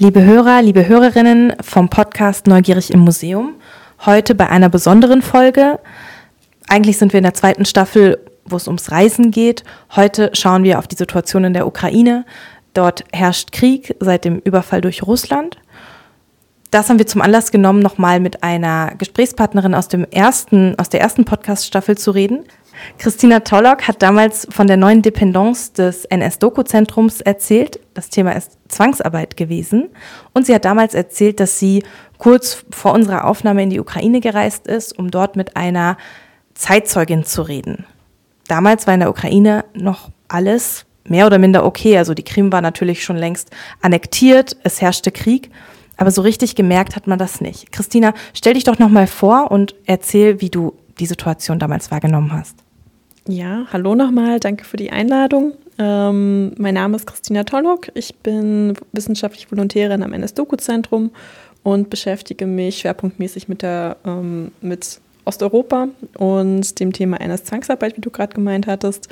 Liebe Hörer, liebe Hörerinnen vom Podcast Neugierig im Museum, heute bei einer besonderen Folge. Eigentlich sind wir in der zweiten Staffel, wo es ums Reisen geht. Heute schauen wir auf die Situation in der Ukraine. Dort herrscht Krieg seit dem Überfall durch Russland. Das haben wir zum Anlass genommen, nochmal mit einer Gesprächspartnerin aus, dem ersten, aus der ersten Podcast-Staffel zu reden. Christina Tollock hat damals von der neuen Dependance des NS-Doku-Zentrums erzählt. Das Thema ist Zwangsarbeit gewesen. Und sie hat damals erzählt, dass sie kurz vor unserer Aufnahme in die Ukraine gereist ist, um dort mit einer Zeitzeugin zu reden. Damals war in der Ukraine noch alles mehr oder minder okay. Also die Krim war natürlich schon längst annektiert, es herrschte Krieg. Aber so richtig gemerkt hat man das nicht. Christina, stell dich doch nochmal vor und erzähl, wie du die Situation damals wahrgenommen hast. Ja, hallo nochmal, danke für die Einladung. Ähm, mein Name ist Christina Tollock, ich bin wissenschaftliche Volontärin am NS-Doku-Zentrum und beschäftige mich schwerpunktmäßig mit, der, ähm, mit Osteuropa und dem Thema NS-Zwangsarbeit, wie du gerade gemeint hattest.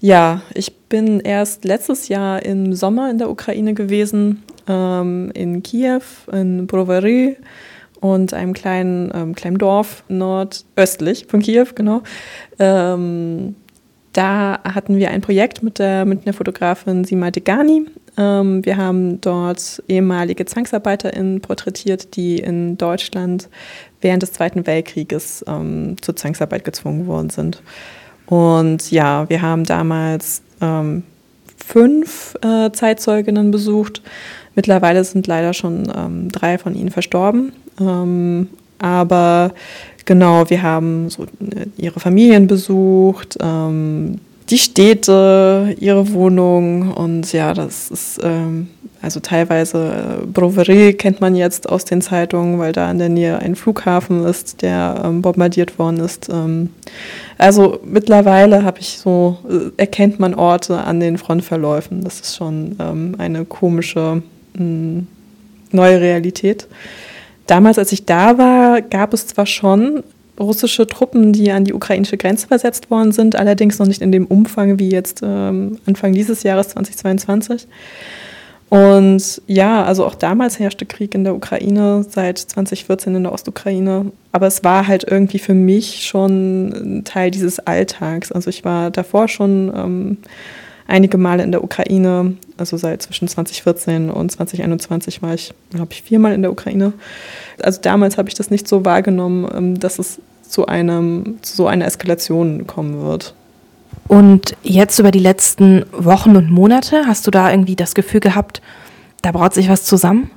Ja, ich bin erst letztes Jahr im Sommer in der Ukraine gewesen, ähm, in Kiew, in Brovary und einem kleinen, ähm, kleinen Dorf nordöstlich von Kiew, genau. Ähm, da hatten wir ein Projekt mit der, der Fotografin Sima Degani. Ähm, wir haben dort ehemalige ZwangsarbeiterInnen porträtiert, die in Deutschland während des Zweiten Weltkrieges ähm, zur Zwangsarbeit gezwungen worden sind. Und ja, wir haben damals ähm, fünf äh, Zeitzeuginnen besucht. Mittlerweile sind leider schon ähm, drei von ihnen verstorben. Ähm, aber genau, wir haben so äh, ihre Familien besucht, ähm, die Städte, ihre Wohnung und ja, das ist ähm, also teilweise äh, Brovary kennt man jetzt aus den Zeitungen, weil da in der Nähe ein Flughafen ist, der ähm, bombardiert worden ist. Ähm, also mittlerweile habe ich so äh, erkennt man Orte an den Frontverläufen. Das ist schon eine komische mh, hm, neue Realität. Damals, als ich da war, gab es zwar schon russische Truppen, die an die ukrainische Grenze versetzt worden sind, allerdings noch nicht in dem Umfang wie jetzt ähm, Anfang dieses Jahres 2022. Und ja, also auch damals herrschte Krieg in der Ukraine, seit 2014 in der Ostukraine. Aber es war halt irgendwie für mich schon ein Teil dieses Alltags. Also ich war davor schon ähm, einige Male in der Ukraine, also seit zwischen 2014 und 2021 war ich, glaube ich, viermal in der Ukraine. Also damals habe ich das nicht so wahrgenommen, ähm, dass es zu, einem, zu so einer Eskalation kommen wird. Und jetzt über die letzten Wochen und Monate, hast du da irgendwie das Gefühl gehabt, da braut sich was zusammen?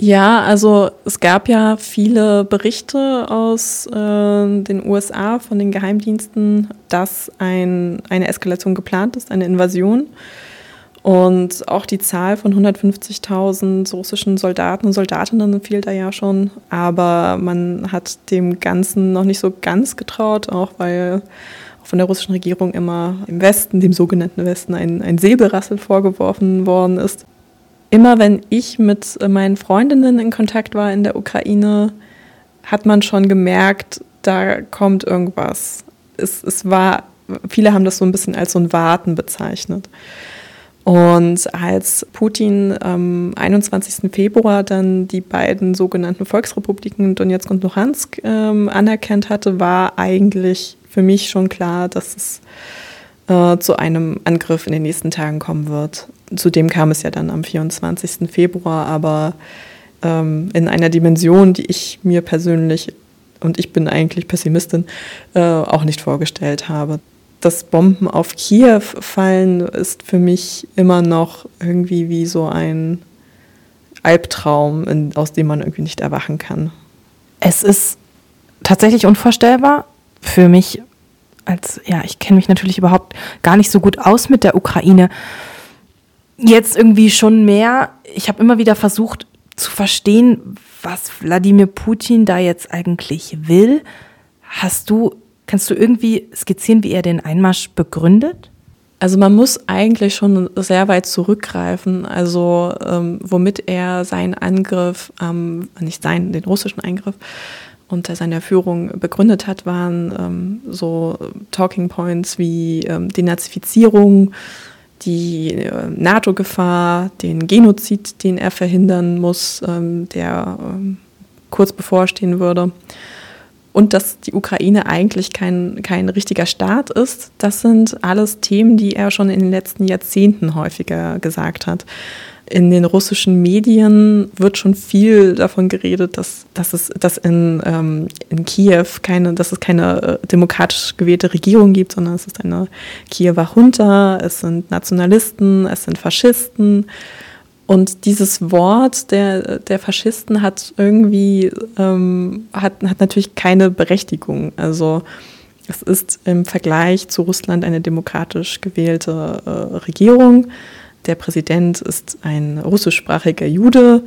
Ja, also es gab ja viele Berichte aus äh, den USA von den Geheimdiensten, dass ein, eine Eskalation geplant ist, eine Invasion. Und auch die Zahl von 150.000 russischen Soldaten und Soldatinnen fiel da ja schon. Aber man hat dem Ganzen noch nicht so ganz getraut, auch weil von der russischen Regierung immer im Westen, dem sogenannten Westen, ein, ein Säbelrasseln vorgeworfen worden ist immer wenn ich mit äh, meinen Freundinnen in Kontakt war in der Ukraine, hat man schon gemerkt, da kommt irgendwas. Es, es war, viele haben das so ein bisschen als so ein Warten bezeichnet. Und als Putin am 21. Februar dann die beiden sogenannten Volksrepubliken Donetsk und Luhansk ähm, anerkannt hatte, war eigentlich für mich schon klar, dass es äh, zu einem Angriff in den nächsten Tagen kommen wird. Zudem kam es ja dann am 24. Februar, aber ähm, in einer Dimension, die ich mir persönlich, und ich bin eigentlich Pessimistin, äh, auch nicht vorgestellt habe. Das Bomben auf Kiew fallen ist für mich immer noch irgendwie wie so ein Albtraum, in, aus dem man irgendwie nicht erwachen kann. Es ist tatsächlich unvorstellbar für mich als, ja, ich kenne mich natürlich überhaupt gar nicht so gut aus mit der Ukraine. Jetzt irgendwie schon mehr. Ich habe immer wieder versucht zu verstehen, was Wladimir Putin da jetzt eigentlich will. Hast du, kannst du irgendwie skizzieren, wie er den Einmarsch begründet? Also man muss eigentlich schon sehr weit zurückgreifen, also ähm, womit er seinen Angriff, ähm, nicht seinen, den russischen Eingriff unter seiner Führung begründet hat, waren ähm, so Talking Points wie ähm, Denazifizierung, die äh, NATO-Gefahr, den Genozid, den er verhindern muss, ähm, der ähm, kurz bevorstehen würde. Und dass die Ukraine eigentlich kein, kein richtiger Staat ist, das sind alles Themen, die er schon in den letzten Jahrzehnten häufiger gesagt hat. In den russischen Medien wird schon viel davon geredet, dass, dass es dass in, ähm, in Kiew keine, dass es keine äh, demokratisch gewählte Regierung gibt, sondern es ist eine Kiewer Junta, es sind Nationalisten, es sind Faschisten. Und dieses Wort der, der Faschisten hat irgendwie, ähm, hat, hat natürlich keine Berechtigung. Also es ist im Vergleich zu Russland eine demokratisch gewählte äh, Regierung. Der Präsident ist ein russischsprachiger Jude.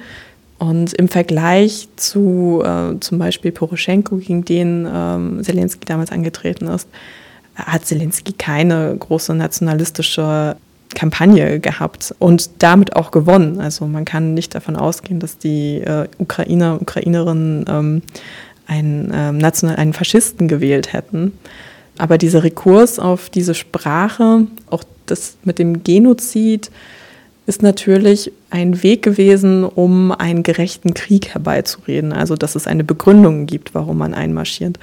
Und im Vergleich zu äh, zum Beispiel Poroschenko, gegen den ähm, Zelensky damals angetreten ist, hat Zelensky keine große nationalistische Kampagne gehabt und damit auch gewonnen. Also man kann nicht davon ausgehen, dass die äh, Ukrainer, Ukrainerinnen ähm, einen, ähm, national, einen Faschisten gewählt hätten. Aber dieser Rekurs auf diese Sprache, auch das mit dem Genozid, ist natürlich ein Weg gewesen, um einen gerechten Krieg herbeizureden. Also dass es eine Begründung gibt, warum man einmarschiert.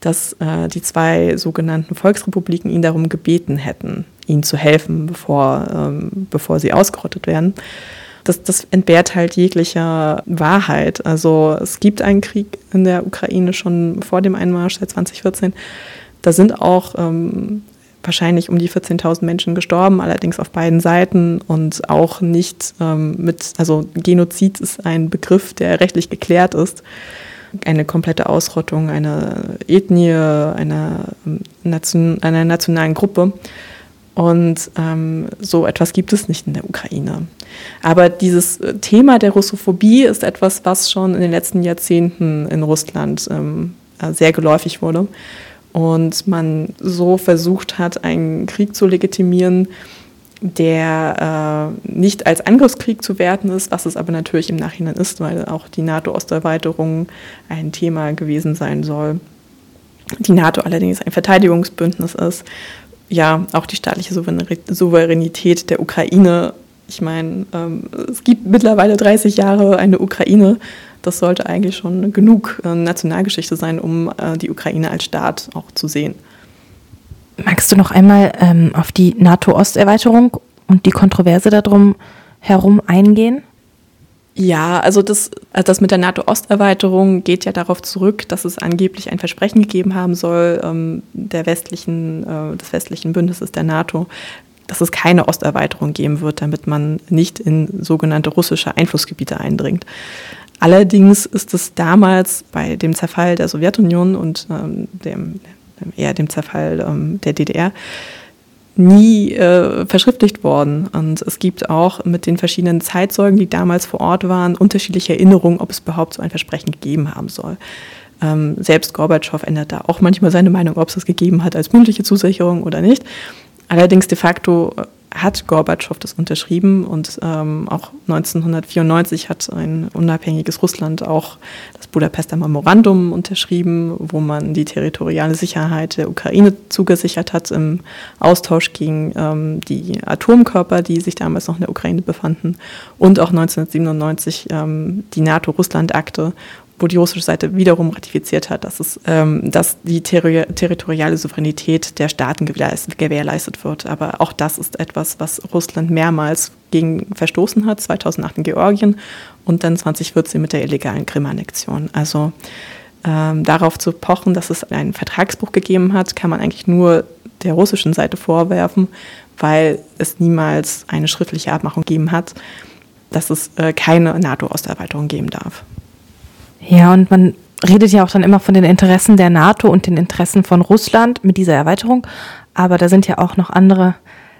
Dass äh, die zwei sogenannten Volksrepubliken ihn darum gebeten hätten, ihnen zu helfen, bevor, ähm, bevor sie ausgerottet werden. Das, das entbehrt halt jeglicher Wahrheit. Also es gibt einen Krieg in der Ukraine schon vor dem Einmarsch seit 2014. Da sind auch ähm, wahrscheinlich um die 14.000 Menschen gestorben, allerdings auf beiden Seiten und auch nicht ähm, mit, also Genozid ist ein Begriff, der rechtlich geklärt ist. Eine komplette Ausrottung einer Ethnie, einer, ähm, Nation, einer nationalen Gruppe. Und ähm, so etwas gibt es nicht in der Ukraine. Aber dieses äh, Thema der Russophobie ist etwas, was schon in den letzten Jahrzehnten in Russland ähm, äh, sehr geläufig wurde und man so versucht hat, einen Krieg zu legitimieren, der äh, nicht als Angriffskrieg zu werten ist, was es aber natürlich im Nachhinein ist, weil auch die NATO-Osterweiterung ein Thema gewesen sein soll. Die NATO allerdings ein Verteidigungsbündnis ist. Ja, auch die staatliche Souveränität der Ukraine. Ich meine, ähm, es gibt mittlerweile 30 Jahre eine Ukraine das sollte eigentlich schon genug äh, Nationalgeschichte sein, um äh, die Ukraine als Staat auch zu sehen. Magst du noch einmal ähm, auf die NATO-Osterweiterung und die Kontroverse darum herum eingehen? Ja, also das, also das mit der NATO-Osterweiterung geht ja darauf zurück, dass es angeblich ein Versprechen gegeben haben soll, ähm, der westlichen, äh, des westlichen Bündnisses der NATO, dass es keine Osterweiterung geben wird, damit man nicht in sogenannte russische Einflussgebiete eindringt. Allerdings ist es damals bei dem Zerfall der Sowjetunion und ähm, dem, eher dem Zerfall ähm, der DDR nie äh, verschriftlicht worden. Und es gibt auch mit den verschiedenen Zeitzeugen, die damals vor Ort waren, unterschiedliche Erinnerungen, ob es überhaupt so ein Versprechen gegeben haben soll. Ähm, selbst Gorbatschow ändert da auch manchmal seine Meinung, ob es das gegeben hat als mündliche Zusicherung oder nicht. Allerdings de facto hat Gorbatschow das unterschrieben und ähm, auch 1994 hat ein unabhängiges Russland auch das Budapester Memorandum unterschrieben, wo man die territoriale Sicherheit der Ukraine zugesichert hat im Austausch gegen ähm, die Atomkörper, die sich damals noch in der Ukraine befanden und auch 1997 ähm, die NATO-Russland-Akte, wo die russische Seite wiederum ratifiziert hat, dass, es, ähm, dass die terri territoriale Souveränität der Staaten gewährleistet wird. Aber auch das ist etwas, was Russland mehrmals gegen verstoßen hat, 2008 in Georgien und dann 2014 mit der illegalen Krim-Annexion. Also ähm, darauf zu pochen, dass es einen Vertragsbruch gegeben hat, kann man eigentlich nur der russischen Seite vorwerfen, weil es niemals eine schriftliche Abmachung gegeben hat, dass es äh, keine NATO-Osterweiterung geben darf. Ja, und man redet ja auch dann immer von den Interessen der NATO und den Interessen von Russland mit dieser Erweiterung. Aber da sind ja auch noch andere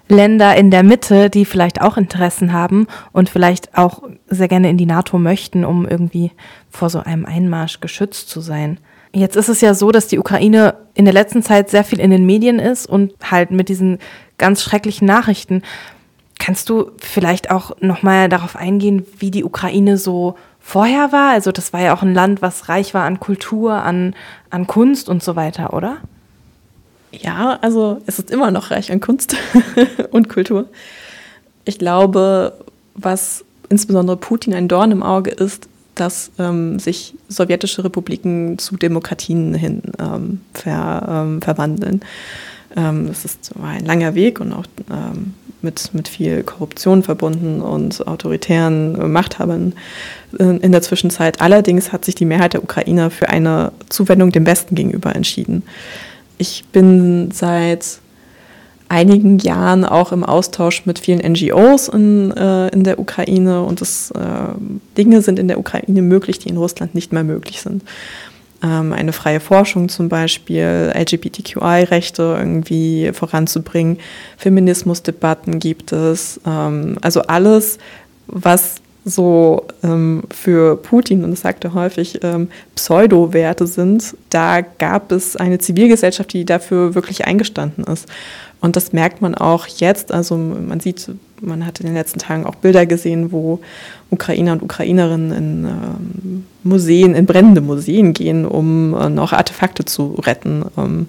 Länder in der Mitte, die vielleicht auch Interessen haben und vielleicht auch sehr gerne in die NATO möchten, um irgendwie vor so einem Einmarsch geschützt zu sein. Jetzt ist es ja so, dass die Ukraine in der letzten Zeit sehr viel in den Medien ist und halt mit diesen ganz schrecklichen Nachrichten. Kannst du vielleicht auch nochmal darauf eingehen, wie die Ukraine so vorher war. Also das war ja auch ein Land, was reich war an Kultur, an, an Kunst und so weiter, oder? Ja, also es ist immer noch reich an Kunst und Kultur. Ich glaube, was insbesondere Putin ein Dorn im Auge ist, dass ähm, sich sowjetische Republiken zu Demokratien hin ähm, ver, ähm, verwandeln. Ähm, es ist ein langer Weg und auch ähm, mit, mit viel Korruption verbunden und autoritären Machthabern in der Zwischenzeit. Allerdings hat sich die Mehrheit der Ukrainer für eine Zuwendung dem Westen gegenüber entschieden. Ich bin seit einigen Jahren auch im Austausch mit vielen NGOs in, äh, in der Ukraine und es, äh, Dinge sind in der Ukraine möglich, die in Russland nicht mehr möglich sind. Ähm, eine freie Forschung zum Beispiel, LGBTQI-Rechte irgendwie voranzubringen, Feminismusdebatten gibt es, ähm, also alles, was so ähm, für Putin, und das sagt er häufig, ähm, Pseudo-Werte sind, da gab es eine Zivilgesellschaft, die dafür wirklich eingestanden ist. Und das merkt man auch jetzt. Also man sieht, man hat in den letzten Tagen auch Bilder gesehen, wo Ukrainer und Ukrainerinnen in ähm, Museen, in brennende Museen gehen, um äh, noch Artefakte zu retten. Ähm,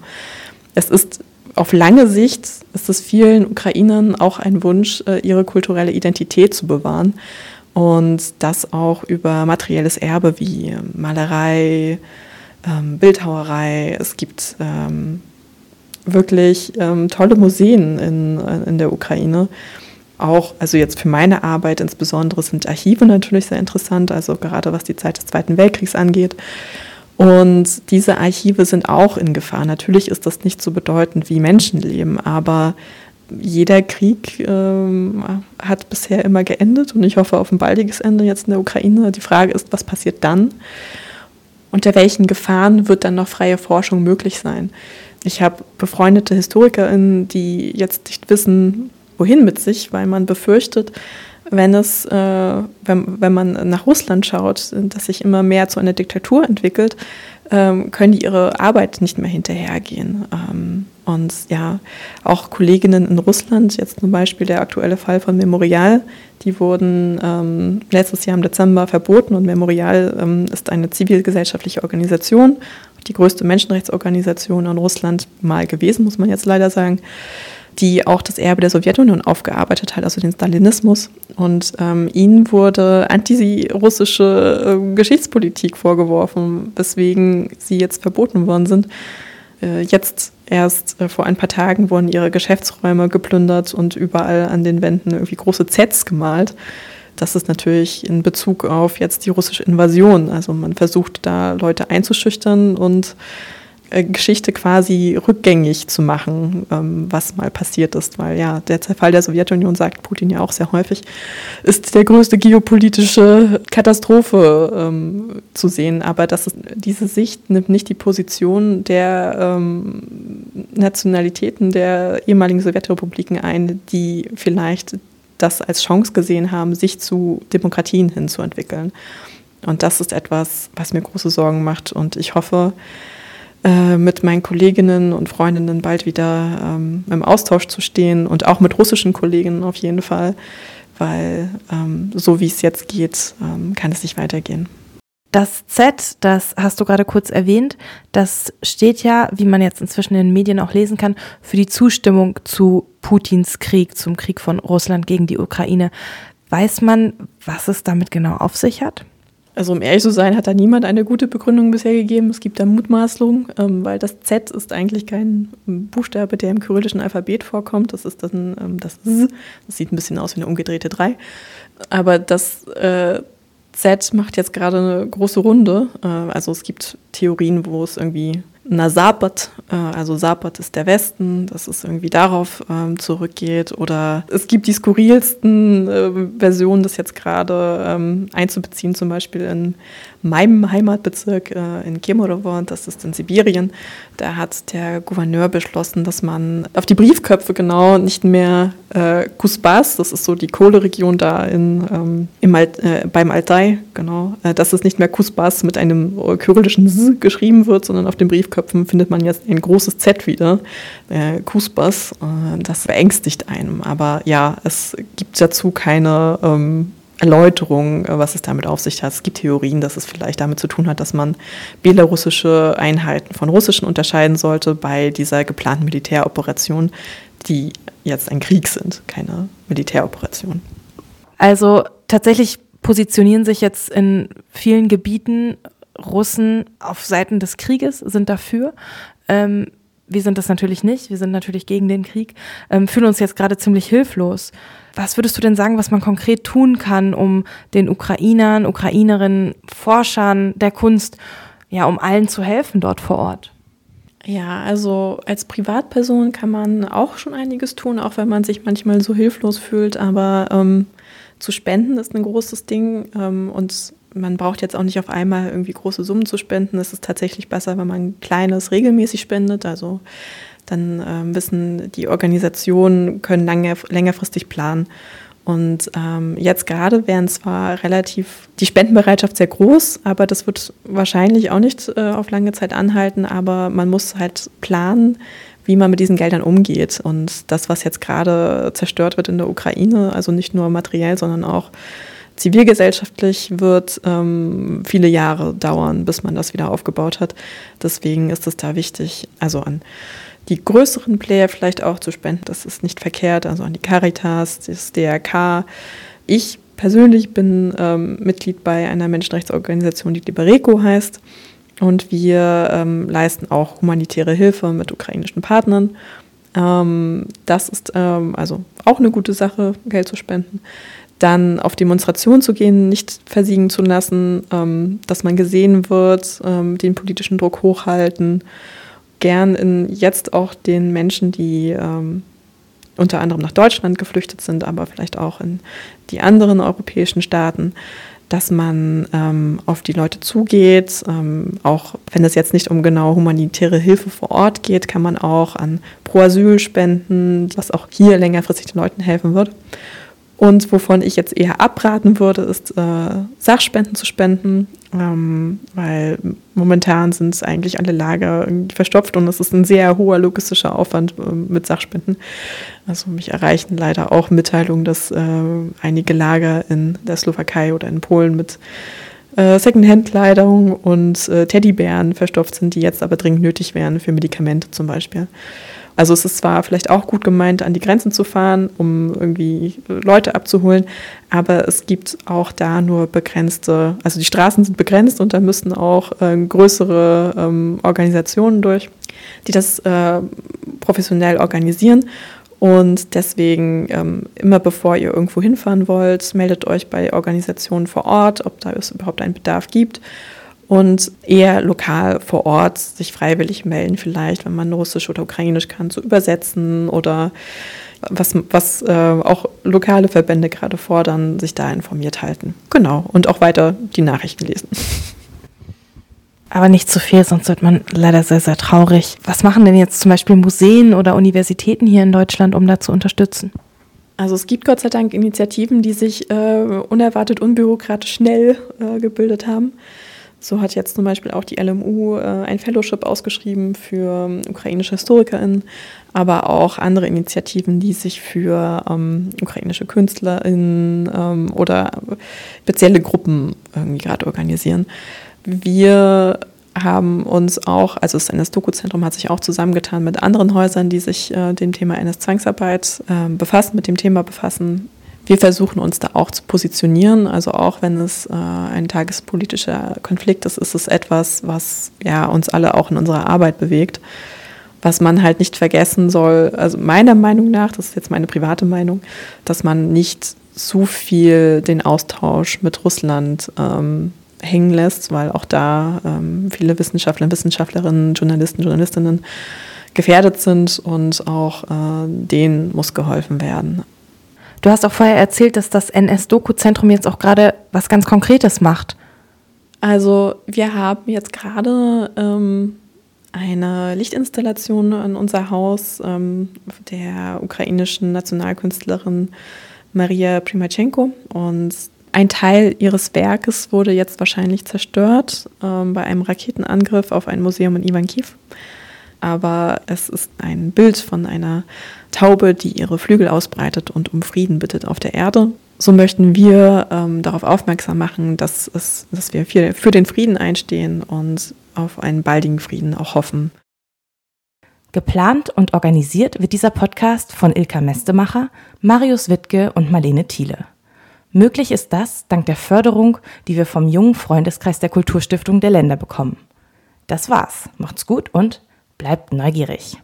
es ist auf lange Sicht ist es vielen Ukrainern auch ein Wunsch, äh, ihre kulturelle Identität zu bewahren und das auch über materielles Erbe wie Malerei, ähm, Bildhauerei. Es gibt ähm, wirklich ähm, tolle Museen in, in der Ukraine. Auch, also jetzt für meine Arbeit insbesondere sind Archive natürlich sehr interessant, also gerade was die Zeit des Zweiten Weltkriegs angeht. Und diese Archive sind auch in Gefahr. Natürlich ist das nicht so bedeutend wie Menschenleben, aber jeder Krieg ähm, hat bisher immer geendet und ich hoffe auf ein baldiges Ende jetzt in der Ukraine. Die Frage ist, was passiert dann? Unter welchen Gefahren wird dann noch freie Forschung möglich sein? Ich habe befreundete HistorikerInnen, die jetzt nicht wissen, wohin mit sich, weil man befürchtet, wenn es, äh, wenn, wenn man nach Russland schaut, dass sich immer mehr zu einer Diktatur entwickelt, ähm, können die ihre Arbeit nicht mehr hinterhergehen. Ähm, und ja, auch Kolleginnen in Russland, jetzt zum Beispiel der aktuelle Fall von Memorial, die wurden ähm, letztes Jahr im Dezember verboten und Memorial ähm, ist eine zivilgesellschaftliche Organisation, die größte Menschenrechtsorganisation in Russland mal gewesen, muss man jetzt leider sagen, die auch das Erbe der Sowjetunion aufgearbeitet hat, also den Stalinismus. Und ähm, ihnen wurde antirussische äh, Geschichtspolitik vorgeworfen, weswegen sie jetzt verboten worden sind. Äh, jetzt erst äh, vor ein paar Tagen wurden ihre Geschäftsräume geplündert und überall an den Wänden irgendwie große Zs gemalt. Das ist natürlich in Bezug auf jetzt die russische Invasion. Also man versucht da Leute einzuschüchtern und äh, Geschichte quasi rückgängig zu machen, ähm, was mal passiert ist, weil ja, der Zerfall der Sowjetunion, sagt Putin ja auch sehr häufig, ist der größte geopolitische Katastrophe ähm, zu sehen. Aber das ist, diese Sicht nimmt nicht die Position der ähm, Nationalitäten der ehemaligen Sowjetrepubliken ein, die vielleicht das als Chance gesehen haben, sich zu Demokratien hinzuentwickeln. Und das ist etwas, was mir große Sorgen macht. Und ich hoffe, äh, mit meinen Kolleginnen und Freundinnen bald wieder ähm, im Austausch zu stehen und auch mit russischen Kolleginnen auf jeden Fall, weil ähm, so wie es jetzt geht, ähm, kann es nicht weitergehen. Das Z, das hast du gerade kurz erwähnt, das steht ja, wie man jetzt inzwischen in den Medien auch lesen kann, für die Zustimmung zu Putins Krieg, zum Krieg von Russland gegen die Ukraine. Weiß man, was es damit genau auf sich hat? Also um ehrlich zu sein, hat da niemand eine gute Begründung bisher gegeben. Es gibt da Mutmaßungen, ähm, weil das Z ist eigentlich kein Buchstabe, der im kyrillischen Alphabet vorkommt. Das ist dann ähm, das Z. Das sieht ein bisschen aus wie eine umgedrehte 3. Aber das äh, Z macht jetzt gerade eine große Runde. Äh, also es gibt Theorien, wo es irgendwie na Sabat, äh, also Sabat ist der Westen, dass es irgendwie darauf ähm, zurückgeht. Oder es gibt die skurrilsten äh, Versionen, das jetzt gerade ähm, einzubeziehen, zum Beispiel in meinem Heimatbezirk in Kemerovo, das ist in Sibirien. Da hat der Gouverneur beschlossen, dass man auf die Briefköpfe genau nicht mehr äh, Kusbas, das ist so die Kohleregion da in, ähm, im Alt, äh, beim Altai, genau, äh, dass es nicht mehr Kusbas mit einem kyrillischen S geschrieben wird, sondern auf den Briefköpfen findet man jetzt ein großes Z wieder, äh, Kusbas. Äh, das beängstigt einem. Aber ja, es gibt dazu keine ähm, Erläuterung, äh, was es damit auf sich hat. Es gibt Theorien, dass es vielleicht damit zu tun hat, dass man belarussische Einheiten von russischen unterscheiden sollte bei dieser geplanten Militäroperation, die jetzt ein Krieg sind, keine Militäroperation. Also tatsächlich positionieren sich jetzt in vielen Gebieten Russen auf Seiten des Krieges, sind dafür. Ähm, wir sind das natürlich nicht, wir sind natürlich gegen den Krieg, ähm, fühlen uns jetzt gerade ziemlich hilflos. Was würdest du denn sagen, was man konkret tun kann, um den Ukrainern, Ukrainerinnen, Forschern der Kunst, ja, um allen zu helfen dort vor Ort? Ja, also als Privatperson kann man auch schon einiges tun, auch wenn man sich manchmal so hilflos fühlt, aber ähm, zu spenden ist ein großes Ding ähm, und man braucht jetzt auch nicht auf einmal irgendwie große Summen zu spenden. Es ist tatsächlich besser, wenn man kleines regelmäßig spendet. Also dann ähm, wissen die Organisationen, können lange, längerfristig planen. Und ähm, jetzt gerade wären zwar relativ die Spendenbereitschaft sehr groß, aber das wird wahrscheinlich auch nicht äh, auf lange Zeit anhalten. Aber man muss halt planen, wie man mit diesen Geldern umgeht. Und das, was jetzt gerade zerstört wird in der Ukraine, also nicht nur materiell, sondern auch zivilgesellschaftlich wird ähm, viele Jahre dauern, bis man das wieder aufgebaut hat. Deswegen ist es da wichtig, also an die größeren Player vielleicht auch zu spenden. Das ist nicht verkehrt, also an die Caritas, das DRK. Ich persönlich bin ähm, Mitglied bei einer Menschenrechtsorganisation, die Libereco heißt. Und wir ähm, leisten auch humanitäre Hilfe mit ukrainischen Partnern. Ähm, das ist ähm, also auch eine gute Sache, Geld zu spenden dann auf Demonstrationen zu gehen, nicht versiegen zu lassen, ähm, dass man gesehen wird, ähm, den politischen Druck hochhalten, gern in jetzt auch den Menschen, die ähm, unter anderem nach Deutschland geflüchtet sind, aber vielleicht auch in die anderen europäischen Staaten, dass man ähm, auf die Leute zugeht. Ähm, auch wenn es jetzt nicht um genau humanitäre Hilfe vor Ort geht, kann man auch an Pro Asyl spenden, was auch hier längerfristig den Leuten helfen wird. Und wovon ich jetzt eher abraten würde, ist äh, Sachspenden zu spenden, ähm, weil momentan sind eigentlich alle Lager irgendwie verstopft und es ist ein sehr hoher logistischer Aufwand äh, mit Sachspenden. Also mich erreichen leider auch Mitteilungen, dass äh, einige Lager in der Slowakei oder in Polen mit äh, Secondhand-Kleidung und äh, Teddybären verstopft sind, die jetzt aber dringend nötig wären für Medikamente zum Beispiel. Also es ist zwar vielleicht auch gut gemeint, an die Grenzen zu fahren, um irgendwie Leute abzuholen, aber es gibt auch da nur begrenzte, also die Straßen sind begrenzt und da müssten auch äh, größere ähm, Organisationen durch, die das äh, professionell organisieren. Und deswegen ähm, immer bevor ihr irgendwo hinfahren wollt, meldet euch bei Organisationen vor Ort, ob da es überhaupt einen Bedarf gibt und eher lokal vor Ort sich freiwillig melden, vielleicht, wenn man Russisch oder Ukrainisch kann, zu übersetzen oder was, was äh, auch lokale Verbände gerade fordern, sich da informiert halten. Genau. Und auch weiter die Nachrichten lesen. Aber nicht zu viel, sonst wird man leider sehr, sehr traurig. Was machen denn jetzt zum Beispiel Museen oder Universitäten hier in Deutschland, um da zu unterstützen? Also es gibt Gott sei Dank Initiativen, die sich äh, unerwartet unbürokratisch schnell äh, gebildet haben. So hat jetzt zum Beispiel auch die LMU äh, ein Fellowship ausgeschrieben für ähm, ukrainische HistorikerInnen, aber auch andere Initiativen, die sich für ähm, ukrainische KünstlerInnen ähm, oder spezielle Gruppen irgendwie gerade organisieren. Wir haben uns auch, also das NS-Doku-Zentrum hat sich auch zusammengetan mit anderen Häusern, die sich äh, dem Thema NS-Zwangsarbeit äh, befassen, mit dem Thema befassen, wir versuchen uns da auch zu positionieren. Also auch wenn es äh, ein tagespolitischer Konflikt ist, ist es etwas, was ja uns alle auch in unserer Arbeit bewegt. Was man halt nicht vergessen soll, also meiner Meinung nach, das ist jetzt meine private Meinung, dass man nicht zu viel den Austausch mit Russland ähm, hängen lässt, weil auch da ähm, viele Wissenschaftler, Wissenschaftlerinnen, Journalisten, Journalistinnen gefährdet sind und auch äh, denen muss geholfen werden. Du hast auch vorher erzählt, dass das NS-Doku-Zentrum jetzt auch gerade was ganz Konkretes macht. Also wir haben jetzt gerade ähm, eine Lichtinstallation an unser Haus ähm, der ukrainischen Nationalkünstlerin Maria Primachenko und ein Teil ihres Werkes wurde jetzt wahrscheinlich zerstört ähm, bei einem Raketenangriff auf ein Museum in Ivankiv aber es ist ein Bild von einer Taube, die ihre Flügel ausbreitet und um Frieden bittet auf der Erde. so möchten wir ähm, darauf aufmerksam machen, dass, es, dass wir für, für den Frieden einstehen und auf einen baldigen Frieden auch hoffen. Geplant und organisiert wird dieser Podcast von Ilka Mestemacher, Marius Wittke und Marlene Thiele. Möglich ist das dank der Förderung, die wir vom jungen Freundeskreis der Kulturstiftung der Länder bekommen. Das war's. Macht's gut und bleibt neugierig.